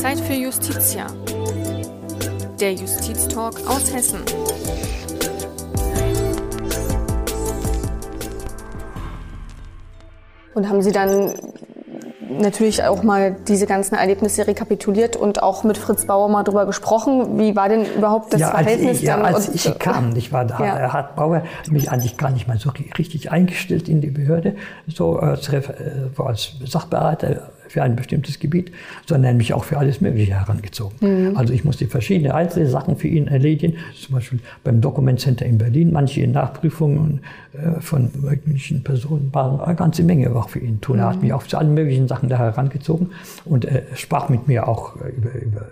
Zeit für Justitia. Der Justiztalk aus Hessen. Und haben Sie dann natürlich auch mal diese ganzen Erlebnisse rekapituliert und auch mit Fritz Bauer mal drüber gesprochen. Wie war denn überhaupt das ja, Verhältnis als ich, ja, dann? als und, ich kam, ich war da, Ja. hat Bauer mich eigentlich gar nicht mal so richtig eingestellt in die Behörde, so als, Ref- äh, so als Sachbearbeiter für ein bestimmtes Gebiet, sondern mich auch für alles Mögliche herangezogen. Mhm. Also ich musste verschiedene einzelne Sachen für ihn erledigen, zum Beispiel beim Document Center in Berlin, manche Nachprüfungen äh, von möglichen Personen waren eine ganze Menge auch für ihn tun. Er hat mich auch zu allen möglichen Sachen da herangezogen und äh, sprach mit mir auch äh, über, über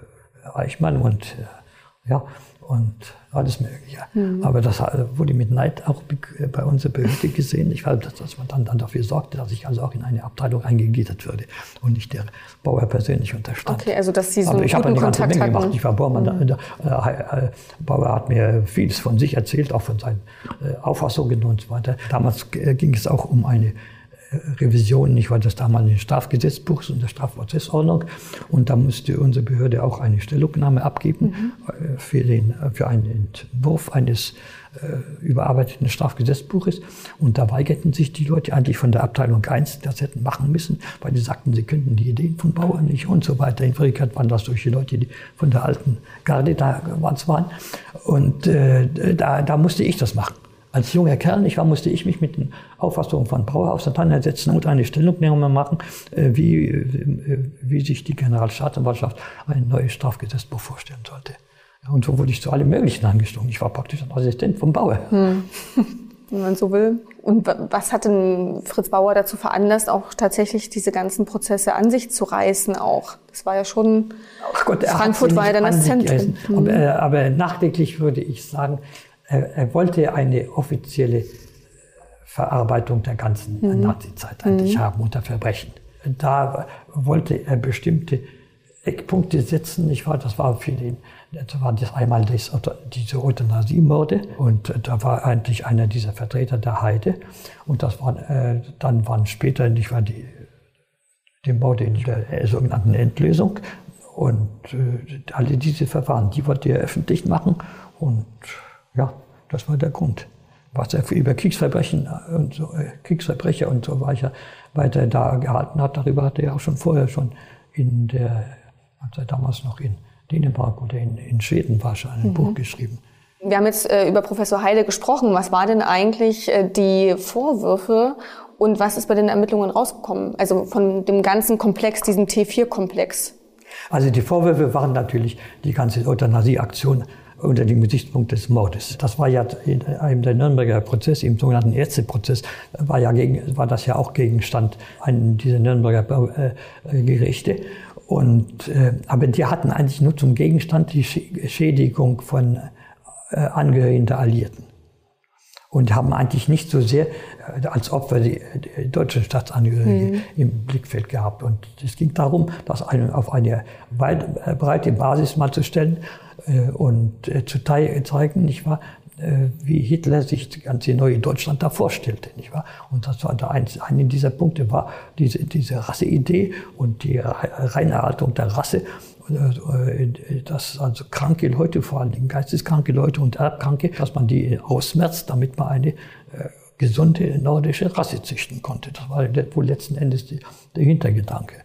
Eichmann und äh, ja und alles Mögliche. Aber das äh, wurde mit Neid auch be- bei unserer Behörde gesehen. Ich weiß, dass, dass man dann, dann dafür sorgte, dass ich also auch in eine Abteilung eingegliedert würde und nicht der Bauer persönlich unterstand. Okay, also dass Sie so Aber ich habe eine ganze Kontakt Menge hatten. gemacht. Ich war Baumann. Da, da, äh, äh, Bauer hat mir vieles von sich erzählt, auch von seinen äh, Auffassungen und so weiter. Damals äh, ging es auch um eine Revision, nicht wahr, des damaligen Strafgesetzbuchs und der Strafprozessordnung. Und da musste unsere Behörde auch eine Stellungnahme abgeben äh, für, den, für einen Entwurf eines äh, überarbeiteten Strafgesetzbuches. Und da weigerten sich die Leute eigentlich von der Abteilung 1, das hätten machen müssen, weil die sagten, sie könnten die Ideen von Bauern nicht und so weiter. In Wirklichkeit waren das solche Leute, die von der alten Garde da waren. Und äh, da, da musste ich das machen. Als junger Kerl, nicht wahr, musste ich mich mit den Auffassungen von Bauer auseinandersetzen und eine Stellungnahme machen, äh, wie, äh, wie sich die Generalstaatsanwaltschaft ein neues Strafgesetzbuch vorstellen sollte. Und so wurde ich zu allem Möglichen angestoßen. Ich war praktisch ein Assistent vom Bauer. wenn man so will. Und wa- was hat denn Fritz Bauer dazu veranlasst, auch tatsächlich diese ganzen Prozesse an sich zu reißen auch? Das war ja schon, Gott, Frankfurt war ja dann das Zentrum. gerissen. Aber, äh, aber nachträglich würde ich sagen, er, er wollte eine offizielle äh, Verarbeitung der ganzen Mhm. Nazizeit eigentlich haben unter Verbrechen. Da wollte er bestimmte Eckpunkte setzen, nicht wahr? Das war für den, das war das einmal das, diese Euthanasie-Morde und da war eigentlich einer dieser Vertreter der Heide und das waren, äh, dann waren später, nicht wahr, die, die Morde in der äh, sogenannten Endlösung und äh, alle diese Verfahren, die wollte er öffentlich machen und ja, das war der Grund. Was er über Kriegsverbrechen und so, äh, Kriegsverbrecher und so weiter, weiter da gehalten hat, darüber hat er ja auch schon vorher schon in der, als er damals noch in Dänemark oder in, in Schweden war, schon ein Buch geschrieben. wir haben jetzt äh, über Professor Heide gesprochen. Was war denn eigentlich äh, die Vorwürfe und was ist bei den Ermittlungen rausgekommen? Also von dem ganzen Komplex, diesem T4-Komplex. Also die Vorwürfe waren natürlich die ganze Euthanasie-Aktion unter dem Gesichtspunkt des Mordes. Das war ja in einem der Nürnberger Prozess, im sogenannten Ärzteprozess, war, ja gegen, war das ja auch Gegenstand einen dieser Nürnberger äh, äh, Gerichte. Und, äh, aber die hatten eigentlich nur zum Gegenstand die Schä- Schädigung von Angehörigen der Alliierten und haben eigentlich nicht so sehr äh, als Opfer die, die deutschen Staatsangehörige im Blickfeld gehabt. Und es ging darum, das eine, auf eine weit, äh, breite Basis mal zu stellen äh, und zu zeigen, nicht wahr, wie Hitler sich das ganze neue Deutschland da vorstellte, nicht wahr? Und das war der eins, eine dieser Punkte war diese, diese Rasseidee und die Re- Reinerhaltung der Rasse dass also kranke Leute, vor allem geisteskranke Leute und Erbkranke, dass man die ausmerzt, damit man eine äh, gesunde nordische Rasse züchten konnte. Das war wohl letzten Endes der Hintergedanke.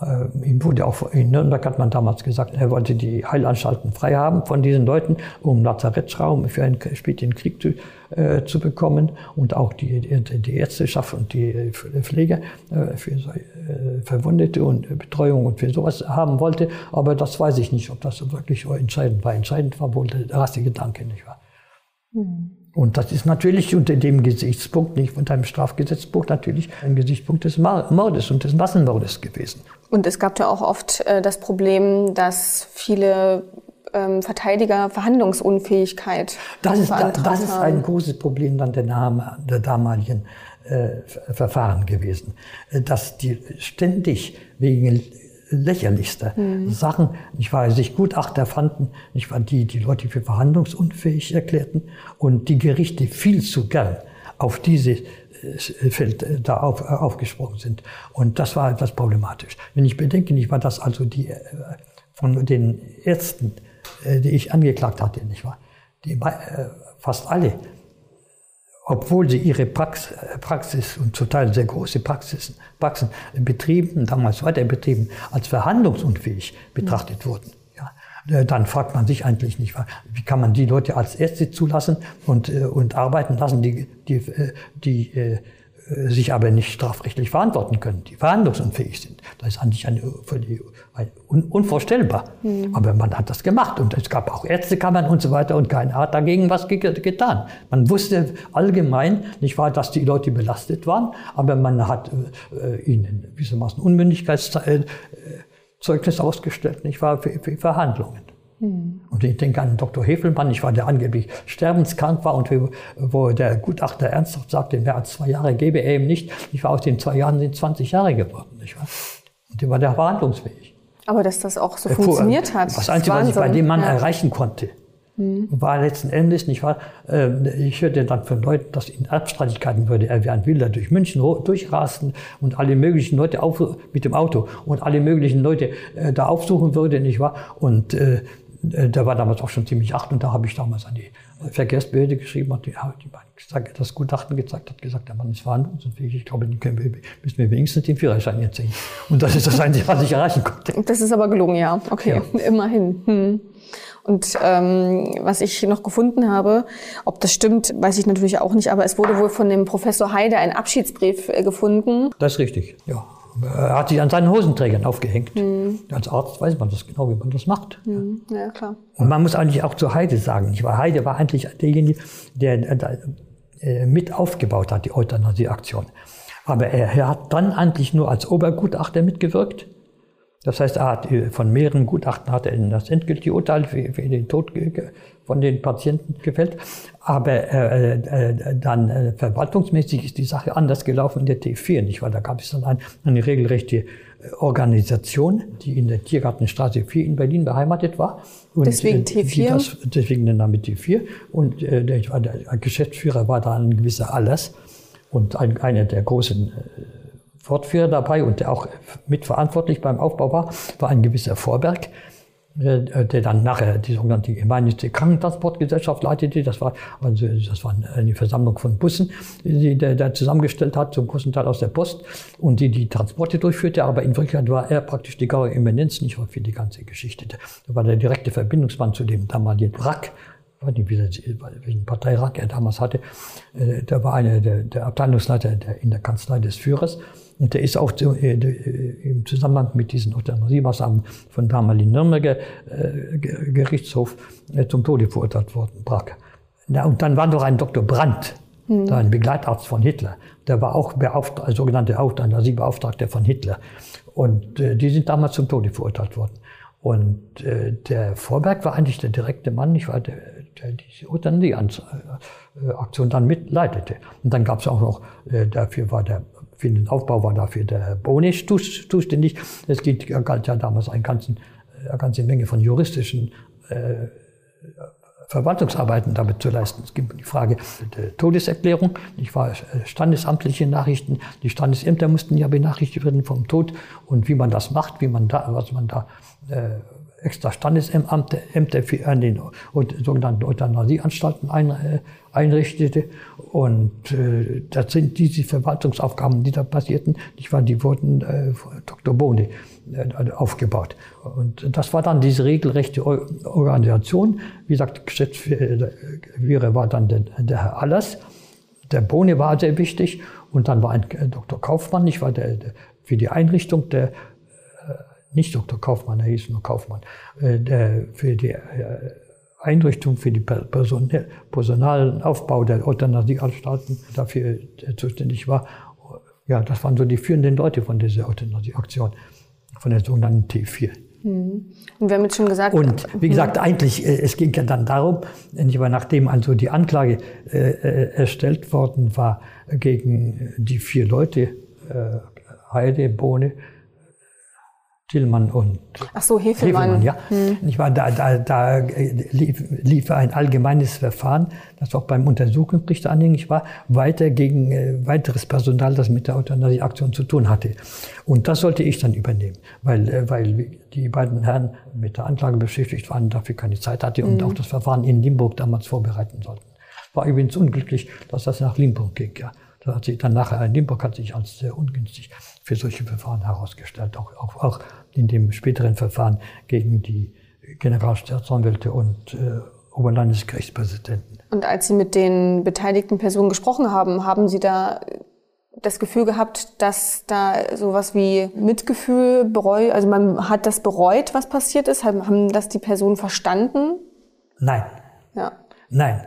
Äh, ihm wurde auch in Nürnberg hat man damals gesagt, er wollte die Heilanstalten frei haben von diesen Leuten, um Lazarettsraum für einen späteren Krieg zu, äh, zu bekommen und auch die, die, Ärzteschaft und die Pflege äh, für äh, Verwundete und Betreuung und für sowas haben wollte. Aber das weiß ich nicht, ob das wirklich entscheidend war. Entscheidend war wohl der erste Gedanke, nicht wahr? Und das ist natürlich unter dem Gesichtspunkt, nicht unter dem Strafgesetzbuch, natürlich ein Gesichtspunkt des Mordes und des Massenmordes gewesen. Und es gab ja auch oft äh, das Problem, dass viele ähm, Verteidiger Verhandlungsunfähigkeit Das ist, das ist ein großes Problem dann der, Name, der damaligen äh, Ver- Verfahren gewesen, Äh, dass die ständig wegen lächerlichster Sachen, nicht wahr, sich Gutachter fanden, nicht wahr, die die Leute für verhandlungsunfähig erklärten und die Gerichte viel zu gern auf diese Feld da auf, aufgesprungen sind. Und das war etwas problematisch. Wenn ich bedenke, nicht war das also die von den Ärzten, die ich angeklagt hatte, nicht wahr? Die, fast alle obwohl sie ihre Prax Praxis und zum Teil sehr große Praxis, Praxen betrieben, damals weiter betrieben, als verhandlungsunfähig betrachtet mhm. wurden. Ja, äh, dann fragt man sich eigentlich nicht, wie kann man die Leute als Ärzte zulassen und, äh, und arbeiten lassen, die, die, äh, die sich aber nicht strafrechtlich verantworten können, die verhandlungsunfähig sind. Das ist eigentlich eine, völlig un, unvorstellbar. Mhm. Aber man hat das gemacht und es gab auch Ärztekammern und so weiter und keiner hat dagegen was ge getan. Man wusste allgemein, nicht wahr, dass die Leute belastet waren, aber man hat äh, ihnen gewissermaßen Unmündigkeitszeugnis ausgestellt, nicht wahr, für, für Verhandlungen. Mhm. Und ich denke an Dr. Hefelmann, ich war der angeblich sterbenskrank war und wo der Gutachter ernsthaft sagte, mehr als zwei Jahre gebe er ihm nicht. Ich war aus den zwei Jahren sind 20 Jahre geworden, nicht wahr? Und der war der verhandlungsfähig. Aber dass das auch so funktioniert hat. Das Einzige, was ich bei dem Mann ja. erreichen konnte, mhm. war letzten Endes, nicht wahr? Ähm, ich hörte dann von Leuten, dass in Erbstreitigkeiten würde er wie ein Wilder durch München durchrasten und alle möglichen Leute auf, mit dem Auto und alle möglichen Leute äh, da aufsuchen würde, nicht wahr? Und äh, äh, der war damals auch schon ziemlich acht und da habe ich damals an die Verkehrsbehörde geschrieben, hat die, die das Gutachten gezeigt, hat gesagt, der Mann ist verhandlungsunfähig. Ich glaube, den können wir, müssen wir wenigstens den Führerschein jetzt sehen. Und das ist das Einzige, was ich erreichen konnte. Das ist aber gelungen, ja. Okay, ja. immerhin. Hm. Und ähm, was ich noch gefunden habe, ob das stimmt, weiß ich natürlich auch nicht, aber es wurde wohl von dem Professor Heide ein Abschiedsbrief äh, gefunden. Das ist richtig, ja. Er hat sich an seinen Hosenträgern aufgehängt. Mhm. Als Arzt weiß man das genau, wie man das macht. Mhm. Ja, klar. Und man muss eigentlich auch zu Heide sagen, ich war, Heide war eigentlich derjenige, der, der äh, mit aufgebaut hat, die Euthanasie-Aktion. Aber er, er hat dann eigentlich nur als Obergutachter mitgewirkt. Das heißt, er hat äh, von mehreren Gutachten hat er das endgültige Urteil für, für den Tod von den Patienten gefällt. Aber äh, äh, dann äh, verwaltungsmäßig ist die Sache anders gelaufen in der T4, nicht? Weil da gab es dann ein, eine regelrechte äh, Organisation, die in der Tiergartenstraße 4 in Berlin beheimatet war. Und deswegen äh, T4? Das, deswegen der Name T4. Und äh, der, der Geschäftsführer war da ein gewisser Alles und ein, einer der großen äh, Fortführer dabei und der auch mitverantwortlich beim Aufbau war, war ein gewisser Vorberg. Äh, der dann nachher die sogenannte gemeinnützige Krankentransportgesellschaft leitete. Das war, also, das war eine Versammlung von Bussen, die der, der zusammengestellt hat, zum großen Teil aus der Post und die die Transporte durchführte. Aber in Wirklichkeit war er praktisch die Gauer Eminenz, nicht für die ganze Geschichte. Da war der direkte Verbindungsmann zu dem damaligen RAK, ich weiß nicht, welchen Parteirat er damals hatte. Äh, der war einer der, der Abteilungsleiter der, in der Kanzlei des Führers. Und der ist auch äh, äh, im Zusammenhang mit diesen Euthanasiemaßnahmen von damaligen Nürnberger äh, Gerichtshof äh, zum Tode verurteilt worden, Brack. Ja, und dann war noch ein Dr. Brandt, mhm. ein Begleitarzt von Hitler. Der war auch beauftragt, sogenannte Euthanasiebeauftragter von Hitler. Und äh, die sind damals zum Tode verurteilt worden. Und äh, der Vorberg war eigentlich der direkte Mann, ich war der, der diese Euthanasie-Aktion dann mitleitete. Und dann gab es auch noch, äh, dafür war der für den Aufbau war dafür der Bonisch zuständig. Es galt ja damals eine, ganzen, eine ganze Menge von juristischen äh, Verwaltungsarbeiten damit zu leisten. Es gibt die Frage der Todeserklärung, ich war äh, standesamtliche Nachrichten. Die Standesämter mussten ja benachrichtigt werden vom Tod und wie man das macht, wie man da, was man da äh, extra Standesämter für, an den sogenannten Euthanasieanstalten ein, äh, einrichtete. Und äh, das sind diese Verwaltungsaufgaben, die da passierten, die, waren, die wurden äh, von Dr. Bohne äh, aufgebaut. Und das war dann diese regelrechte Organisation. Wie gesagt, Geschäftsführer war dann der, der Herr Allers. Der Bohne war sehr wichtig. Und dann war ein äh, Dr. Kaufmann, ich war der, der für die Einrichtung der nicht Dr. Kaufmann, er hieß nur Kaufmann, äh, der für die äh, Einrichtung für den personalen Aufbau der Euthanasieanstalten dafür zuständig war. Ja, das waren so die führenden Leute von dieser Euthanasieaktion, von der sogenannten T4. Mhm. Und wir haben jetzt schon gesagt. Und wie gesagt, mhm. eigentlich, äh, es ging ja dann darum, nachdem also die Anklage äh, erstellt worden war gegen die vier Leute, äh, Heide, Bohne, Tillmann und Ach so, Hefelmann. Hefelmann ja. Hm. Ich war da, da, da lief, lief ein allgemeines Verfahren, das auch beim Untersuchungsrichter anhängig war, weiter gegen äh, weiteres Personal, das mit der Euthanasieaktion zu tun hatte. Und das sollte ich dann übernehmen, weil, äh, weil die beiden Herren mit der Anklage beschäftigt waren, dafür keine Zeit hatte und hm. auch das Verfahren in Limburg damals vorbereiten sollten. War übrigens unglücklich, dass das nach Limburg ging. Ja. Das hat sich dann nachher in Limburg hat sich als sehr ungünstig für solche Verfahren herausgestellt, auch, auch, auch in dem späteren Verfahren gegen die Generalstaatsanwälte und äh, Oberlandesgerichtspräsidenten. Und als Sie mit den beteiligten Personen gesprochen haben, haben Sie da das Gefühl gehabt, dass da sowas wie Mitgefühl, Bereu, also man hat das bereut, was passiert ist? Haben das die Personen verstanden? Nein. Ja. Nein.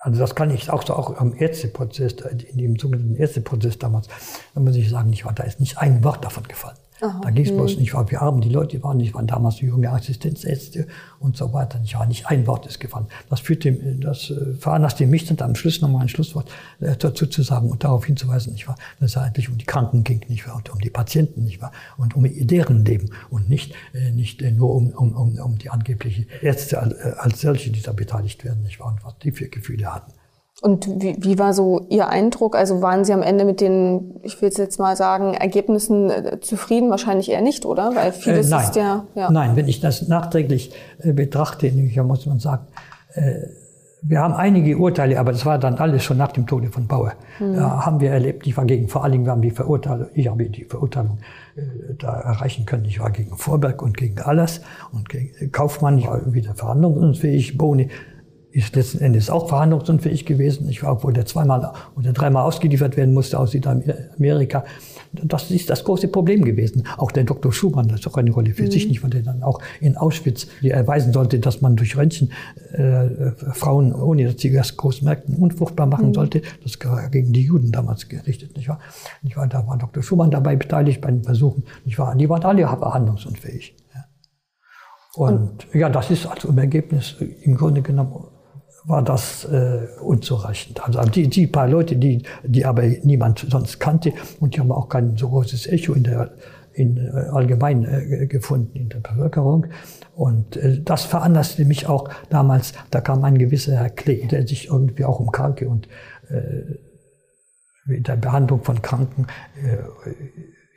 Also das kann ich auch so auch am Ärzteprozess, in dem sogenannten Ärzteprozess damals, da muss ich sagen, ich war, da ist nicht ein Wort davon gefallen. Aha. Da ging es bloß hm. nicht, wie arm die Leute waren. Ich waren damals junge Assistenzärzte und so weiter. Ich war nicht ein Wort ist gefallen. Das führte, das äh, veranlasste mich dann am Schluss nochmal ein Schlusswort äh, dazu zu sagen und darauf hinzuweisen, nicht wahr, dass es eigentlich um die Kranken ging, nicht wahr, und um die Patienten, nicht wahr, und um deren Leben und nicht, äh, nicht nur um, um, um, um die angeblichen Ärzte als solche, die da beteiligt werden, nicht wahr, und was die für Gefühle hatten. Und wie, wie war so Ihr Eindruck? Also waren Sie am Ende mit den, ich will jetzt mal sagen, Ergebnissen äh, zufrieden? Wahrscheinlich eher nicht, oder? Weil vieles äh, nein. ist ja, ja. Nein, wenn ich das nachträglich äh, betrachte, muss man sagen, äh, wir haben einige Urteile, aber das war dann alles schon nach dem Tode von Bauer. Mhm. Da haben wir erlebt, ich war gegen, vor allen Dingen haben die Verurteilung, ich habe die Verurteilung äh, da erreichen können. Ich war gegen Vorberg und gegen Allers und gegen Kaufmann, ich war wieder verhandlungsunfähig, Boni ist letzten Endes auch verhandlungsunfähig gewesen. Ich war, obwohl der zweimal oder dreimal ausgeliefert werden musste aus Südamerika. Das ist das große Problem gewesen. Auch der Dr. Schumann, das ist auch eine Rolle für mhm. sich nicht, weil der dann auch in Auschwitz erweisen sollte, dass man durch Röntgen äh, Frauen, ohne dass sie das groß merkten, unfruchtbar machen mhm. sollte. Das war gegen die Juden damals gerichtet, nicht wahr? Nicht wahr? Da war Dr. Schumann dabei beteiligt bei den Versuchen, nicht wahr? Die waren alle verhandlungsunfähig. Ja. Und, Und ja, das ist also im Ergebnis im Grunde genommen war das äh, unzureichend. Also die, die paar Leute, die, die aber niemand sonst kannte und die haben auch kein so großes Echo in der in, äh, allgemein äh, gefunden in der Bevölkerung. Und äh, das veranlasste mich auch damals, da kam ein gewisser Herr Klee, der sich irgendwie auch um Kranke und äh, der Behandlung von Kranken äh,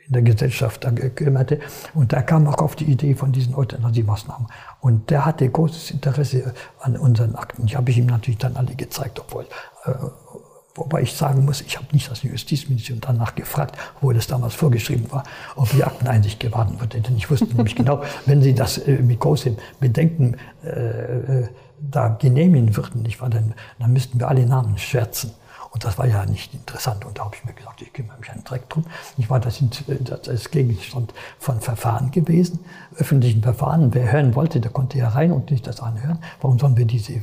in der Gesellschaft kümmerte. Und der kam auch auf die Idee von diesen Euthanasie-Maßnahmen. Und der hatte großes Interesse an unseren Akten. Ich habe ihm natürlich dann alle gezeigt, obwohl äh, Wobei ich sagen muss, ich habe nicht das Justizministerium danach gefragt, wo das damals vorgeschrieben war, ob die Akteneinsicht gewartet wird. Denn ich wusste nämlich genau, wenn Sie das äh, mit großem Bedenken äh, äh, da genehmigen würden, nicht wahr, dann, dann müssten wir alle Namen schwärzen. Und das war ja nicht interessant. Und da habe ich mir gesagt, ich kümmere mich einen Dreck drum. Ich war das, das ist Gegenstand von Verfahren gewesen, öffentlichen Verfahren. Wer hören wollte, der konnte ja rein und nicht das anhören. Warum sollen wir diese äh,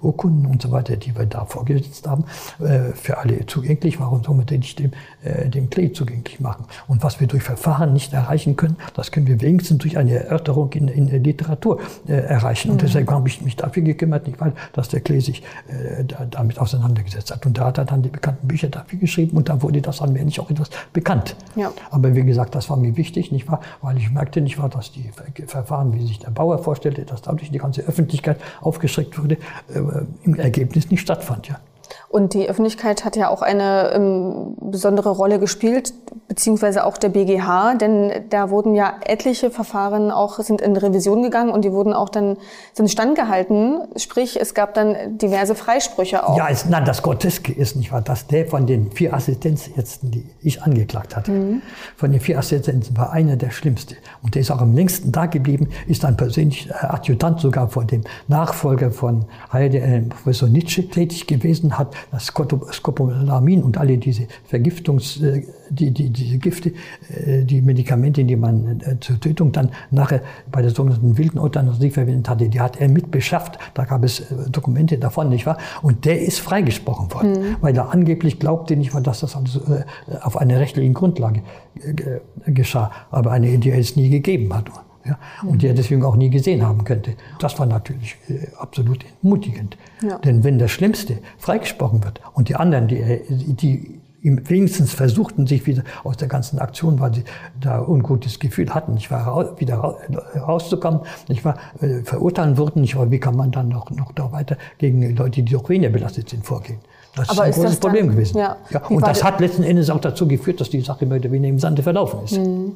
Urkunden und so weiter, die wir da vorgesetzt haben, äh, für alle zugänglich? Warum sollen wir den nicht dem, äh, dem Klee zugänglich machen? Und was wir durch Verfahren nicht erreichen können, das können wir wenigstens durch eine Erörterung in, in der Literatur erreichen. Und mhm. deshalb habe ich mich dafür gekümmert, nicht weil, dass der Klee sich damit auseinandergesetzt hat. Und da hat er dann die bekannten Bücher dafür geschrieben und dann wurde das allmählich auch etwas bekannt. Ja. Aber wie gesagt, das war mir wichtig, nicht wahr? Weil ich merkte nicht wahr, dass die Verfahren, wie sich der Bauer vorstellte, dass dadurch die ganze Öffentlichkeit aufgeschreckt wurde, äh, im Ergebnis nicht stattfand, ja. Und die Öffentlichkeit hat ja auch eine ähm, besondere Rolle gespielt, beziehungsweise auch der BGH, denn da wurden ja etliche Verfahren auch sind in Revision gegangen und die wurden auch dann sind standgehalten. Sprich, es gab dann diverse Freisprüche auch. Ja, es, nein, das Groteske ist nicht wahr, dass der von den vier Assistenzärzten, die ich angeklagt hatte, mhm. von den vier Assistenzärzten war einer der schlimmste und der ist auch am längsten da geblieben, ist dann persönlich äh, Adjutant sogar vor dem Nachfolger von Heide, äh, Professor Nietzsche tätig gewesen, hat das Scopolamin und alle diese Vergiftungs, äh, die, die, diese Gifte, äh, die Medikamente, die man äh, zur Tötung dann nachher bei der sogenannten wilden Euthanasie verwendet hatte, die hat er mit beschafft. Da gab es Dokumente davon, nicht wahr? Und der ist freigesprochen worden, mhm. weil er angeblich glaubte nicht mal, dass das also auf einer rechtlichen Grundlage geschah, aber eine, die er es nie gegeben hat ja, und die er deswegen auch nie gesehen haben könnte. Das war natürlich äh, absolut entmutigend. Ja. Denn wenn das Schlimmste freigesprochen wird und die anderen, die, die wenigstens versuchten, sich wieder aus der ganzen Aktion, weil sie da ungutes Gefühl hatten, nicht wahr, wieder rauszukommen, nicht wahr, äh, verurteilen wurden, nicht wahr, wie kann man dann noch, noch da weiter gegen Leute, die durch weniger belastet sind, vorgehen? Das Aber ist ein großes Problem dann, gewesen. Ja, und das hat letzten Endes auch dazu geführt, dass die Sache mehr oder weniger im Sande verlaufen ist. Mhm.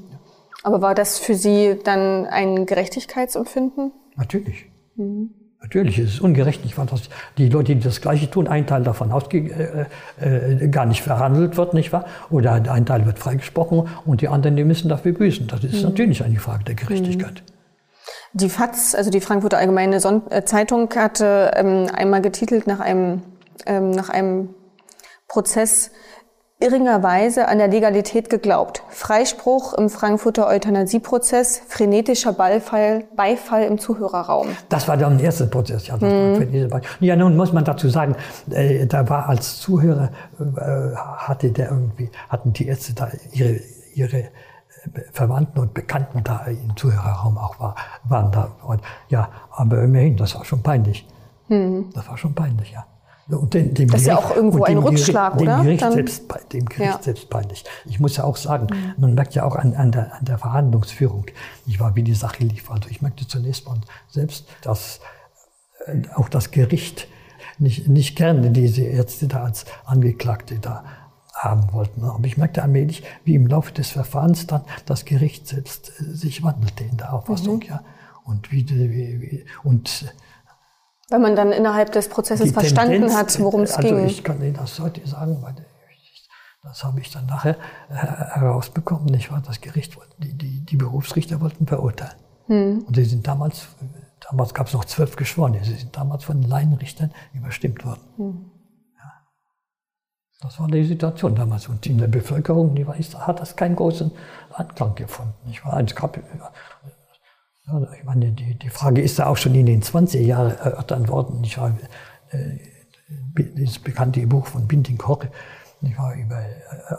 Aber war das für Sie dann ein Gerechtigkeitsempfinden? Natürlich. Mhm. Natürlich ist es ungerecht. Ich fand, dass die Leute, die das Gleiche tun, ein Teil davon ausge äh, äh, gar nicht verhandelt wird, nicht wahr? Oder ein Teil wird freigesprochen und die anderen, die müssen dafür büßen. Das ist mhm. natürlich eine Frage der Gerechtigkeit. Mhm. Die FAZ, also die Frankfurter Allgemeine Son äh, Zeitung, hatte ähm, einmal getitelt nach einem, ähm, nach einem Prozess irringerweise an der Legalität geglaubt. Freispruch im Frankfurter Euthanasieprozess, frenetischer Beifall, Beifall im Zuhörerraum. Das war dann der erste Prozess. Ja, mhm. ja nun muss man dazu sagen, äh, da war als Zuhörer, äh, hatte der irgendwie, hatten die Ärzte da ihre, ihre äh, Verwandten und Bekannten da im Zuhörerraum auch war, waren da. Und, ja, aber immerhin, das war schon peinlich. Mhm. Das war schon peinlich, ja. Und dem, dem das ist Gericht, ja auch irgendwo ein Rückschlag, dem oder? Gericht selbst, dem Gericht ja. selbst peinlich. Ich muss ja auch sagen, mhm. man merkt ja auch an, an, der, an der Verhandlungsführung, ich war, wie die Sache lief. Also ich merkte zunächst mal selbst, dass äh, auch das Gericht nicht, nicht gerne diese Ärzte da als Angeklagte da haben wollten. Aber ich merkte allmählich, wie im Laufe des Verfahrens dann das Gericht selbst äh, sich wandelte in der Auffassung, mhm. ja. Und wie, wie, wie und weil man dann innerhalb des Prozesses verstanden Tendenz, hat, worum es also ging. Also ich kann Ihnen das heute sagen, weil das habe ich dann nachher äh, herausbekommen. Nicht wahr? Das Gericht, die, die, die Berufsrichter wollten verurteilen. Hm. Und sie sind damals, damals gab es noch zwölf Geschworene, sie sind damals von den Laienrichtern überstimmt worden. Hm. Ja. Das war die Situation damals. Und in der Bevölkerung die war, hat das keinen großen Anklang gefunden. Nicht wahr? Es gab ja, ich meine, die, die Frage ist ja auch schon in den 20er Jahren erörtert worden. Ich habe äh, das bekannte Buch von Binting war über,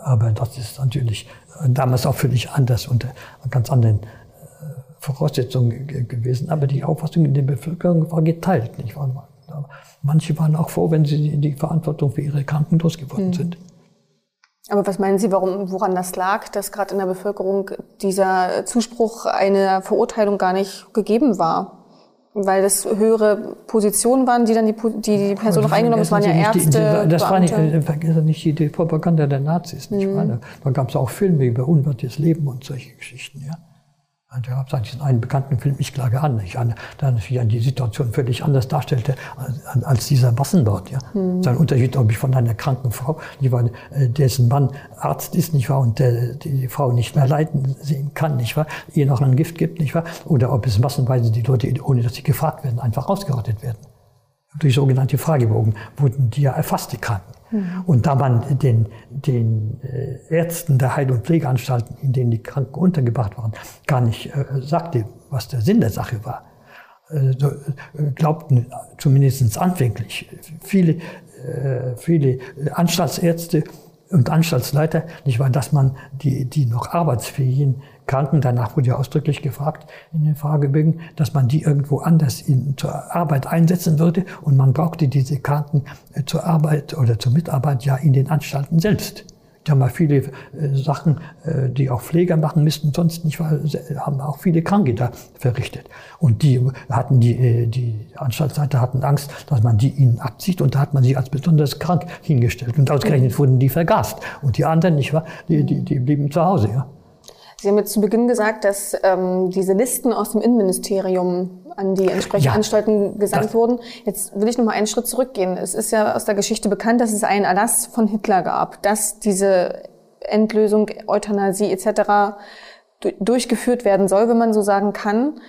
aber das ist natürlich damals auch völlig anders unter ganz anderen äh, Voraussetzungen gewesen. Aber die Auffassung in der Bevölkerung war geteilt. Nicht wahr? Manche waren auch froh, wenn sie die Verantwortung für ihre Kranken losgeworden mhm. sind. Aber was meinen Sie, warum, woran das lag, dass gerade in der Bevölkerung dieser Zuspruch einer Verurteilung gar nicht gegeben war? Weil das höhere Positionen waren, die dann die, die, die Person noch eingenommen haben. Das waren ja Ärzte. Die, das war nicht, äh, vergessen nicht die Propaganda der Nazis. Nicht mhm. Da gab es auch Filme über unwertes Leben und solche Geschichten. Ja. Und er hat diesen einen bekannten Film Ich klage an, ich an, natürlich die Situation völlig anders darstellte als, als dieser Massenmord. Ja. Mhm. Sein Unterschied, ob ich von einer kranken Frau, die war, äh, dessen Mann Arzt ist, nicht wahr, und der, die Frau nicht mehr leiden sehen kann, nicht wahr, ihr noch ein Gift gibt, nicht wahr, oder ob es massenweise die Leute, ohne dass sie gefragt werden, einfach ausgerottet werden. Durch sogenannte Fragebogen wurden die ja erfasst, die Kranken. Mhm. Und da man den, den äh, Ärzten der Heil- und Pflegeanstalten, in denen die Kranken untergebracht waren, gar nicht äh, sagte, was der Sinn der Sache war, so, äh, glaubten zumindest anfänglich viele, äh, viele Anstaltsärzte und Anstaltsleiter, nicht wahr, dass man die, die noch arbeitsfähigen Kranken, danach wurde ja ausdrücklich gefragt in den Fragebögen, dass man die irgendwo anders in, zur Arbeit einsetzen würde und man brauchte diese Kranken äh, zur Arbeit oder zur Mitarbeit ja in den Anstalten selbst. Die haben ja viele äh, Sachen, äh, die auch Pfleger machen müssten, sonst nicht, weil haben auch viele Kranke da verrichtet. Und die hatten die, äh, die Anstaltsleiter hatten Angst, dass man die ihnen abzieht und da hat man sie als besonders krank hingestellt. Und ausgerechnet wurden die vergast. Und die anderen, nicht wahr, die, die, die blieben zu Hause, ja. Sie haben jetzt zu Beginn gesagt, dass ähm, diese Listen aus dem Innenministerium an die entsprechenden ja, Anstalten gesandt wurden. Jetzt will ich noch mal einen Schritt zurückgehen. Es ist ja aus der Geschichte bekannt, dass es einen Erlass von Hitler gab, dass diese Endlösung, Euthanasie etc. durchgeführt werden soll, wenn man so sagen kann.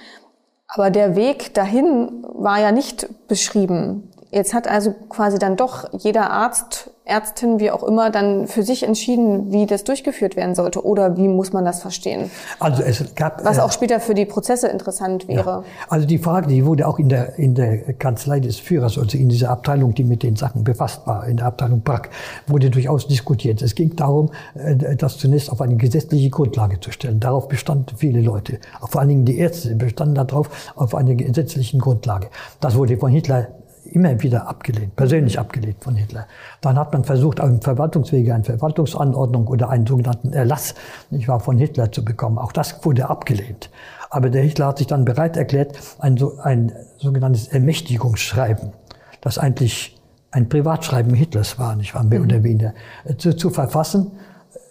Aber der Weg dahin war ja nicht beschrieben. Jetzt hat also quasi dann doch jeder Arzt, Ärztin, wie auch immer, dann für sich entschieden, wie das durchgeführt werden sollte. Oder wie muss man das verstehen? Also es gab, Was auch äh, später für die Prozesse interessant wäre. Ja. Also die Frage, die wurde auch in der, in der Kanzlei des Führers, also in dieser Abteilung, die mit den Sachen befasst war, in der Abteilung Brack, wurde durchaus diskutiert. Es ging darum, äh, das zunächst auf eine gesetzliche Grundlage zu stellen. Darauf bestanden viele Leute. Vor allen Dingen die Ärzte bestanden darauf, auf eine gesetzliche Grundlage. Das wurde von Hitler immer wieder abgelehnt, persönlich abgelehnt von Hitler. Dann hat man versucht, auf dem Verwaltungswege eine Verwaltungsanordnung oder einen sogenannten Erlass nicht wahr, von Hitler zu bekommen. Auch das wurde abgelehnt. Aber der Hitler hat sich dann bereit erklärt, ein, ein sogenanntes Ermächtigungsschreiben, das eigentlich ein Privatschreiben Hitlers war, nicht wahr, mehr mhm. oder weniger, äh, zu, zu verfassen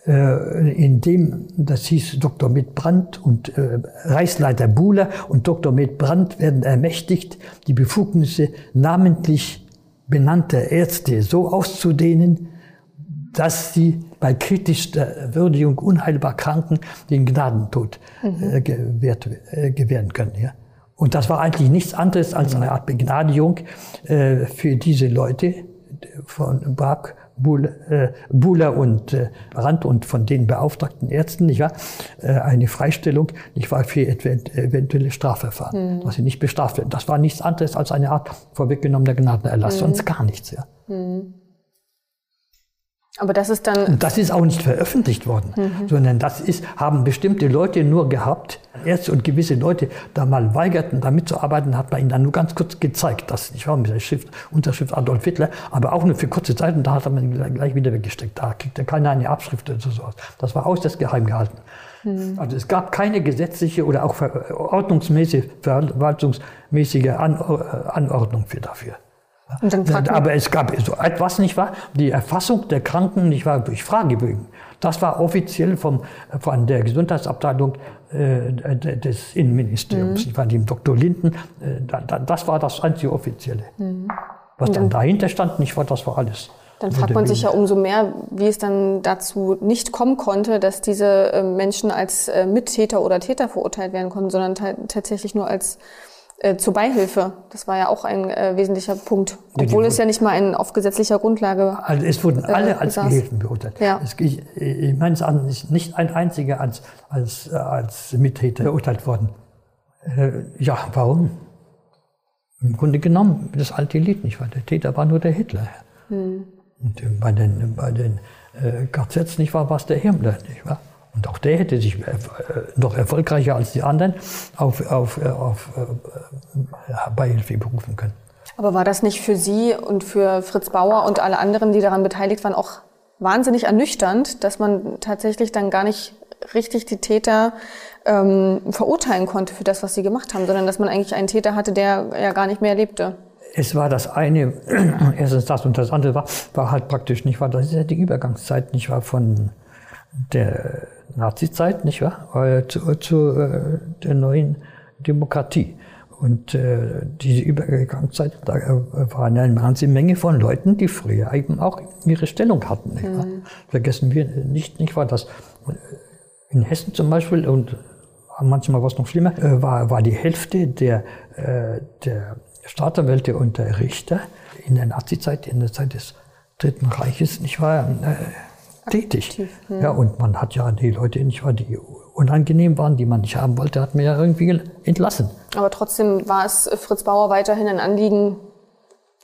äh, in dem, das hieß Dr. Mitbrandt und äh, Reichsleiter Buhler und Dr. Mitbrandt werden ermächtigt, die Befugnisse namentlich benannter Ärzte so auszudehnen, dass sie bei kritischster Würdigung unheilbar Kranken den Gnadentod äh, gewährt, äh, gewähren können. Ja? Und das war eigentlich nichts anderes als eine Art Begnadigung äh, für diese Leute von Bach Buhler äh, und äh, Brandt und von den beauftragten Ärzten, nicht wahr, äh, eine Freistellung, nicht wahr, für eventuelle Strafverfahren, mhm. dass sie nicht bestraft werden. Das war nichts anderes als eine Art vorweggenommener Gnadenerlass, mhm. sonst gar nichts, ja. Mhm. Aber das ist dann. Das ist auch nicht veröffentlicht worden, mhm. sondern das ist, haben bestimmte Leute nur gehabt, Ärzte und gewisse Leute da mal weigerten, da mitzuarbeiten, hat man ihnen dann nur ganz kurz gezeigt, dass ich war mit der Schrift, Unterschrift Adolf Hitler, aber auch nur für kurze Zeit und da hat man ihn gleich wieder weggesteckt. Da kriegt er keiner eine Abschrift oder sowas. Das war äußerst geheim gehalten. Mhm. Also es gab keine gesetzliche oder auch ordnungsmäßige, verwaltungsmäßige Anordnung für dafür. Aber es gab so etwas, nicht wahr? Die Erfassung der Kranken, nicht wahr, durch Fragebögen. Das war offiziell vom, von der Gesundheitsabteilung äh, des Innenministeriums, mhm. nicht wahr, dem Dr. Linden. Äh, da, das war das einzige Offizielle. Mhm. Was dann dahinter stand, nicht wahr, das war alles. Dann fragt man sich ja umso mehr, wie es dann dazu nicht kommen konnte, dass diese äh, Menschen als äh, Mittäter oder Täter verurteilt werden konnten, sondern tatsächlich nur als äh, zur Beihilfe. Das war ja auch ein äh, wesentlicher Punkt, obwohl ja, es ja nicht mal ein, auf gesetzlicher Grundlage. Also es wurden alle äh, als Gehilfen beurteilt. Ja. Es, ich, ich meines Erachtens ist nicht ein einziger als, als, äh, als Mittäter verurteilt worden. Äh, ja, warum? Im Grunde genommen das alte Lied nicht, weil der Täter war nur der Hitler. Hm. Und äh, bei den, bei den äh, KZs nicht war, war es der Himmler, nicht wahr? Und auch der hätte sich äh, noch erfolgreicher als die anderen auf, auf, äh, auf äh, Beihilfe berufen können. Aber war das nicht für Sie und für Fritz Bauer und alle anderen, die daran beteiligt waren, auch wahnsinnig ernüchternd, dass man tatsächlich dann gar nicht richtig die Täter ähm, verurteilen konnte für das, was sie gemacht haben, sondern dass man eigentlich einen Täter hatte, der ja gar nicht mehr lebte? Es war das eine, erstens das und das andere war, war halt praktisch nicht wahr. Das ist ja die Übergangszeit nicht wahr von der Nazizeit, nicht wahr? Äh, zu, zu äh, der neuen Demokratie. Und äh, diese Übergangszeit, da äh, war eine ganze Menge von Leuten, die früher eben auch ihre Stellung hatten. Nicht wahr? Mhm. Vergessen wir nicht, nicht wahr, dass in Hessen zum Beispiel und manchmal war es noch schlimmer, äh, war, war die Hälfte der, äh, der Staatsanwälte und der Richter in der Nazizeit, in der Zeit des Dritten Reiches, nicht wahr, äh, tätig. Aktiv, ja. ja. und man hat ja die Leute nicht, die unangenehm waren, die man nicht haben wollte, hat man ja irgendwie entlassen. Aber trotzdem war es Fritz Bauer weiterhin ein Anliegen,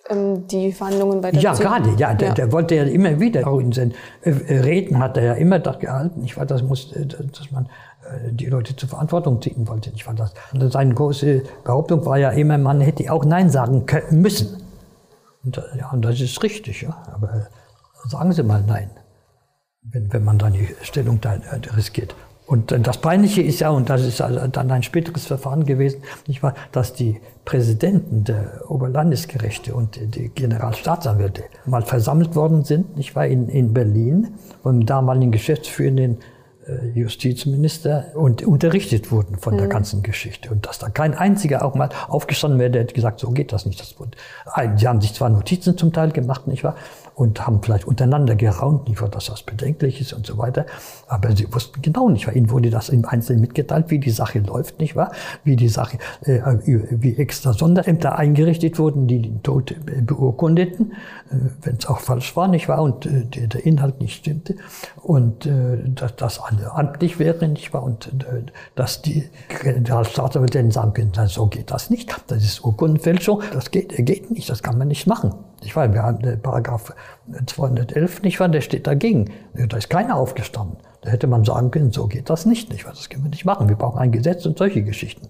ähm, die Verhandlungen weiter Ja, gerade, ja, der, ja. der wollte ja immer wieder, auch in seinen äh, Reden hat er ja immer das gehalten, ich weiß, das muss, äh, dass man äh, die Leute zur Verantwortung ziehen wollte. Ich fand das. Und seine große Behauptung war ja immer, man hätte auch Nein sagen können, müssen. Und, ja, und das ist richtig, ja. Aber sagen Sie mal Nein wenn, wenn man dann die Stellung da äh, riskiert. Und das Peinliche ist ja, und das ist dann ein späteres Verfahren gewesen, nicht wahr, dass die Präsidenten der Oberlandesgerichte und die Generalstaatsanwälte mal versammelt worden sind, nicht wahr, in, in Berlin, vom damaligen geschäftsführenden äh, Justizminister und unterrichtet wurden von mhm. der ganzen Geschichte. Und dass da kein einziger auch mal aufgestanden wäre, der hätte gesagt, so geht das nicht. Das wurde, die haben sich zwar Notizen zum Teil gemacht, nicht wahr? Und haben vielleicht untereinander geraunt, nicht dass das bedenklich ist und so weiter. Aber sie wussten genau nicht, weil ihnen wurde das im Einzelnen mitgeteilt, wie die Sache läuft, nicht wahr? Wie die Sache, äh, wie extra Sonderämter eingerichtet wurden, die den Tod beurkundeten, äh, wenn es auch falsch war, nicht wahr? Und äh, der, Inhalt nicht stimmte. Und äh, dass das amtlich wäre, nicht wahr? Und äh, dass die Generalstaatsanwälte sagen können, so geht das nicht. Das ist Urkundenfälschung. Das geht, geht nicht, das kann man nicht machen. Ich weiß, wir haben den Paragraph 211 nicht wahr, der steht dagegen. Da ist keiner aufgestanden. Da hätte man sagen können, so geht das nicht, nicht wahr, das können wir nicht machen. Wir brauchen ein Gesetz und solche Geschichten.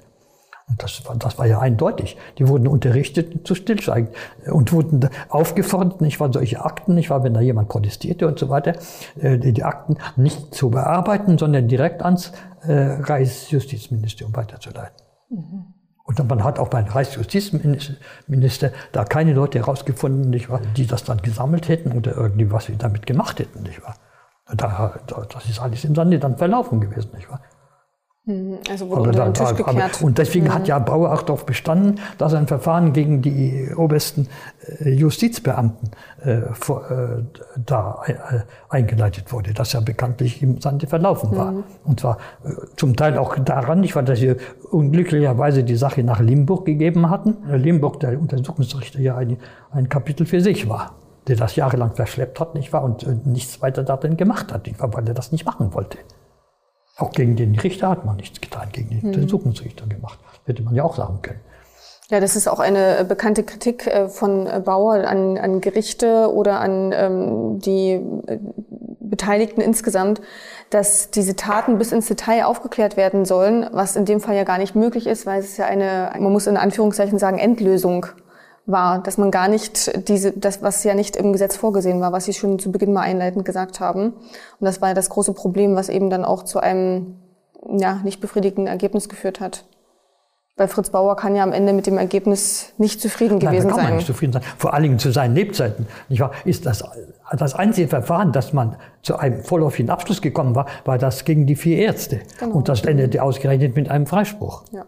Und das war, das war ja eindeutig. Die wurden unterrichtet zu Stillschweigen und wurden aufgefordert, nicht wahr, solche Akten, nicht wahr, wenn da jemand protestierte und so weiter, äh, die Akten nicht zu bearbeiten, sondern direkt ans äh, Reichsjustizministerium weiterzuleiten. Mhm. Und man hat auch beim Reichsjustizminister da keine Leute herausgefunden, nicht wahr, die das dann gesammelt hätten oder irgendwie was sie damit gemacht hätten, nicht wahr. Da, das ist alles im Sande dann verlaufen gewesen, nicht wahr. Mhm. Also wurde unter den Tisch gekehrt. Und deswegen mhm. hat ja Bauer auch darauf bestanden, dass ein Verfahren gegen die obersten äh, Justizbeamten äh, vor, äh, da äh, eingeleitet wurde, das ja bekanntlich im Sande verlaufen war. Mhm. Und zwar äh, zum Teil auch daran, nicht, weil dass sie unglücklicherweise die Sache nach Limburg gegeben hatten. Limburg, der Untersuchungsrichter, ja ein, ein Kapitel für sich war der das jahrelang verschleppt hat, nicht wahr, und äh, nichts weiter darin gemacht hat, nicht wahr, weil er das nicht machen wollte. Auch gegen den Richter hat man nichts getan, gegen den mhm. Untersuchungsrichter gemacht. Hätte man ja auch sagen können. Ja, das ist auch eine äh, bekannte Kritik äh, von äh, Bauer an, an Gerichte oder an ähm, die Beteiligten insgesamt, dass diese Taten bis ins Detail aufgeklärt werden sollen, was in dem Fall ja gar nicht möglich ist, weil es ja eine, man muss in Anführungszeichen sagen, Endlösung war, dass man gar nicht diese, das, was ja nicht im Gesetz vorgesehen war, was Sie schon zu Beginn mal einleitend gesagt haben. Und das war ja das große Problem, was eben dann auch zu einem, ja, nicht befriedigenden Ergebnis geführt hat. Weil Fritz Bauer kann ja am Ende mit dem Ergebnis nicht zufrieden Nein, gewesen da kann man nicht zufrieden sein. Vor allen Dingen zu seinen Lebzeiten. Nicht wahr? Ist das, das einzige Verfahren, dass man zu einem vorläufigen Abschluss gekommen war, war das gegen die vier Ärzte. Genau. Und das endete ausgerechnet mit einem Freispruch. Ja.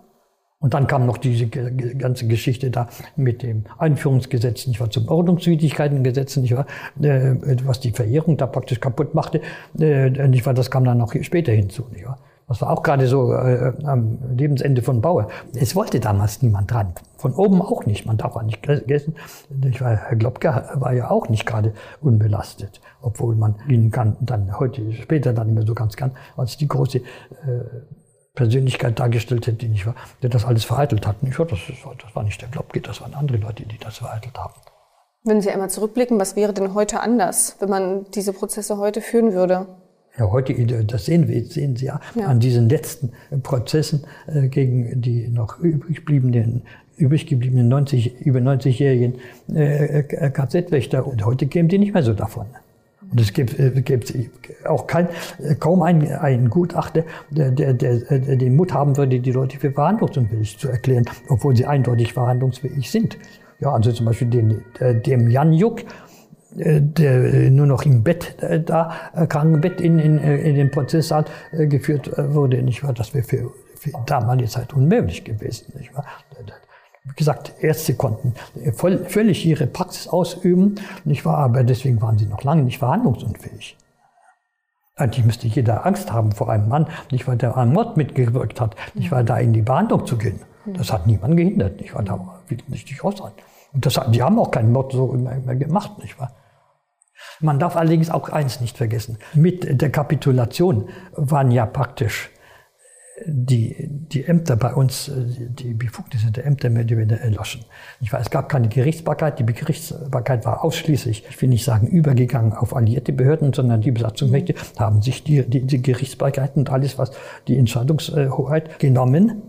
Und dann kam noch diese ganze Geschichte da mit dem Einführungsgesetz, nicht wahr, zum Ordnungswidrigkeitengesetz, nicht wahr, äh, was die Verehrung da praktisch kaputt machte, äh, nicht wahr, das kam dann noch später hinzu, nicht wahr. Das war auch gerade so äh, am Lebensende von Bauer. Es wollte damals niemand dran. Von oben auch nicht. Man darf auch nicht vergessen, nicht wahr, Herr Globke war ja auch nicht gerade unbelastet. Obwohl man ihn kann, dann heute, später dann immer so ganz kann, als die große äh, Persönlichkeit dargestellt hätte, nicht wahr, der das alles vereitelt hat. Nicht wahr? Das, das war nicht der Globke, das waren andere Leute, die das vereitelt haben. Wenn Sie einmal zurückblicken, was wäre denn heute anders, wenn man diese Prozesse heute führen würde? Ja, heute, das sehen, wir, sehen Sie ja, ja. an diesen letzten Prozessen äh, gegen die noch übrig bliebenen, übrig gebliebenen 90, über 90-jährigen äh, äh KZ-Wächter. Und heute kämen die nicht mehr so davon. Und es gibt, äh, gibt auch kein, kaum einen, Gutachter, der, der, der, der den Mut haben würde, die Leute für verhandlungsunfähig zu erklären, obwohl sie eindeutig verhandlungsfähig sind. Ja, also zum Beispiel den, dem Jan Juck, äh, der nur noch im Bett äh, da, Krankenbett in, in, in den Prozesssaal geführt wurde, nicht wahr? Das wäre für, für damalige Zeit unmöglich gewesen, nicht wahr? Wie gesagt, Ärzte konnten voll, völlig ihre Praxis ausüben, nicht wahr? aber deswegen waren sie noch lange nicht verhandlungsunfähig. Eigentlich müsste jeder Angst haben vor einem Mann, nicht weil der am Mord mitgewirkt hat, nicht weil da in die Behandlung zu gehen. Das hat niemand gehindert, nicht wahr? Da will nicht durchaus sein. Und das, die haben auch keinen Mord so immer, immer gemacht, nicht wahr? Man darf allerdings auch eins nicht vergessen. Mit der Kapitulation waren ja praktisch die, die Ämter bei uns, äh, die Befugnisse der Ämter mehr oder weniger erloschen. Ich weiß, es gab keine Gerichtsbarkeit. Die Gerichtsbarkeit war ausschließlich, ich will nicht sagen übergegangen auf alliierte Behörden, sondern die Besatzungsmächte haben sich die, die, die Gerichtsbarkeit und alles, was die Entscheidungshoheit genommen,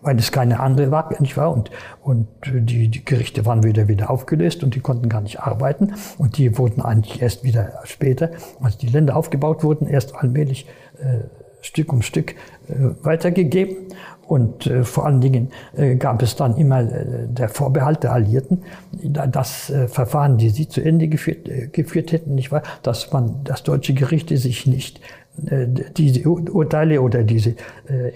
weil es keine andere war, nicht wahr? Und, und die, die Gerichte waren wieder wieder aufgelöst und die konnten gar nicht arbeiten. Und die wurden eigentlich erst wieder später, als die Länder aufgebaut wurden, erst allmählich äh, Stück um Stück äh, weitergegeben. Und äh, vor allen Dingen äh, gab es dann immer der Vorbehalt der Alliierten, das Verfahren, die sie zu Ende geführt, geführt hätten, nicht wahr, dass man, dass deutsche Gerichte sich nicht diese Urteile oder diese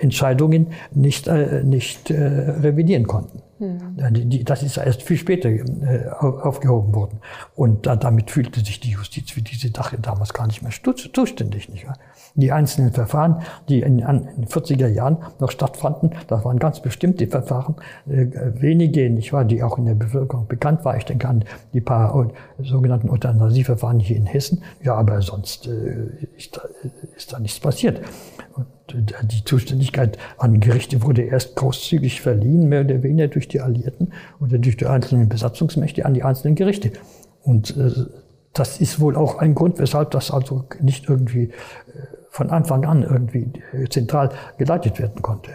Entscheidungen nicht, nicht revidieren konnten. Mhm. Das ist erst viel später äh, aufgehoben worden. Und da, damit fühlte sich die Justiz für diese Sache damals gar nicht mehr zuständig. Nicht wahr? Die einzelnen Verfahren, die in den 40er Jahren noch stattfanden, das waren ganz bestimmte Verfahren, äh, wenige, nicht wahr, die auch in der Bevölkerung bekannt waren. Ich denke an die paar sogenannten Euthanasieverfahren hier in Hessen. Ja, aber sonst äh, ist da, ist da nichts passiert. Die Zuständigkeit an Gerichte wurde erst großzügig verliehen, mehr oder weniger durch die Alliierten oder durch die einzelnen Besatzungsmächte an die einzelnen Gerichte. Und äh, das ist wohl auch ein Grund, weshalb das also nicht irgendwie äh, von Anfang an irgendwie äh, zentral geleitet werden konnte.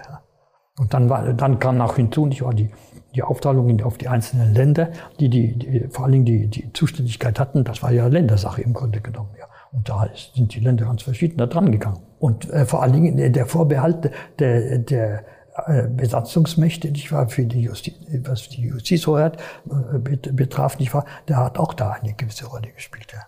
Und dann, war, dann kam noch hinzu, nicht wahr, die, die Aufteilung auf die einzelnen Länder, die, die, die vor allen Dingen die, die Zuständigkeit hatten, das war ja Ländersache im Grunde genommen. Ja. Und da sind die Länder ganz verschieden da dran gegangen. Und äh, vor allen Dingen der Vorbehalt der, der äh, Besatzungsmächte, nicht wahr, für die Justiz, was die Justizhoheit äh, betraf, nicht wahr, der hat auch da eine gewisse Rolle gespielt. Ja.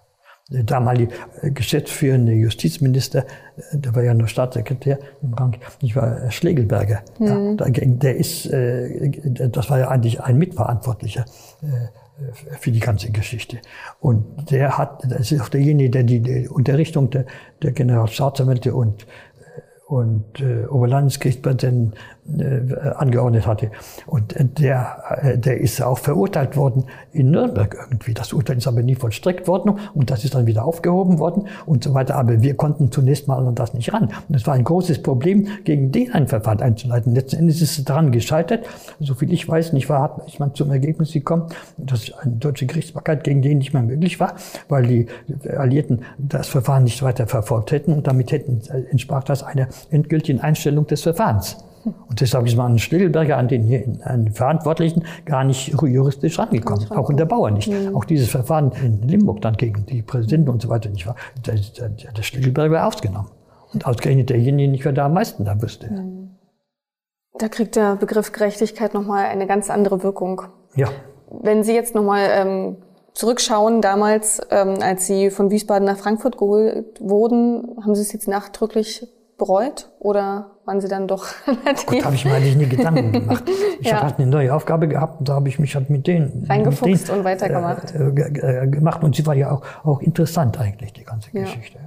Der damalige äh, geschäftsführende Justizminister, der war ja nur Staatssekretär im Rang, nicht wahr, Schlegelberger. Mhm. Ja, der ist, das war ja eigentlich ein Mitverantwortlicher für die ganze Geschichte. Und der hat, das ist auch derjenige, der die Unterrichtung der, der Generalstaatsanwälte und und äh, Oberlandesgerichtspräsidenten äh, angeordnet hatte. Und der, äh, der ist auch verurteilt worden in Nürnberg irgendwie. Das Urteil ist aber nie vollstreckt worden und das ist dann wieder aufgehoben worden und so weiter. Aber wir konnten zunächst mal an das nicht ran. Und es war ein großes Problem, gegen den ein Verfahren einzuleiten. Letzten Endes ist es daran gescheitert. Soviel ich weiß, nicht wahr, hat mal zum Ergebnis gekommen, dass eine deutsche Gerichtsbarkeit gegen den nicht mehr möglich war, weil die Alliierten das Verfahren nicht weiter verfolgt hätten und damit hätten, äh, entsprach das einer endgültigen Einstellung des Verfahrens. Und deshalb ist man an Stillberger, an den, an den Verantwortlichen, gar nicht juristisch rangekommen. Auch in der Bauer nicht. Mhm. Auch dieses Verfahren in Limburg dann gegen die Präsidenten und so weiter nicht war. Der, der, der Stillberger war ausgenommen. Und ausgerechnet derjenige nicht, wer da am meisten da wüsste. Mhm. Da kriegt der Begriff Gerechtigkeit nochmal eine ganz andere Wirkung. Ja. Wenn Sie jetzt nochmal ähm, zurückschauen, damals, ähm, als Sie von Wiesbaden nach Frankfurt geholt wurden, haben Sie es jetzt nachdrücklich bereut oder waren Sie dann doch Gut, habe ich mir eigentlich nie Gedanken gemacht. Ich ja. habe halt eine neue Aufgabe gehabt und da habe ich mich halt mit denen reingefuchst denen, und weitergemacht. Äh, äh, gemacht und sie war ja auch, auch interessant eigentlich die ganze ja. Geschichte.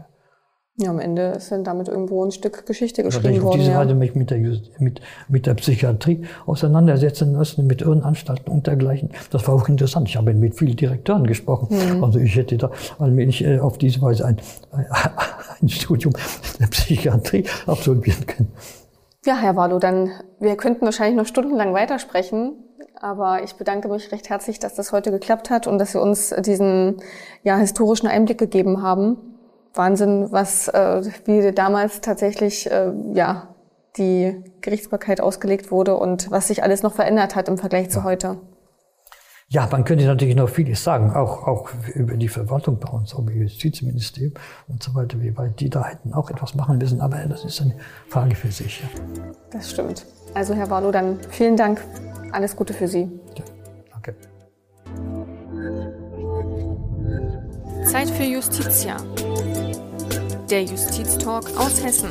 Ja, am Ende ist dann damit irgendwo ein Stück Geschichte geschrieben ja, worden. Ich diese Weise mich mit der, mit, mit der Psychiatrie auseinandersetzen müssen, mit Irrenanstalten und dergleichen. Das war auch interessant. Ich habe mit vielen Direktoren gesprochen. Mhm. Also ich hätte da allmählich äh, auf diese Weise ein, ein Studium der Psychiatrie absolvieren können. Ja, Herr Wallo, dann wir könnten wahrscheinlich noch stundenlang weitersprechen. Aber ich bedanke mich recht herzlich, dass das heute geklappt hat und dass Sie uns diesen ja, historischen Einblick gegeben haben. Wahnsinn, was äh, wie damals tatsächlich äh, ja die Gerichtsbarkeit ausgelegt wurde und was sich alles noch verändert hat im Vergleich ja. zu heute. Ja, man könnte natürlich noch vieles sagen, auch, auch über die Verwaltung bei uns, auch über das Justizministerium und so weiter, wie weit die da hätten auch etwas machen müssen, aber das ist eine Frage für sich. Ja. Das stimmt. Also Herr Warlow, dann vielen Dank. Alles Gute für Sie. Ja, danke. Zeit für Justitia. Der Justiztalk aus Hessen.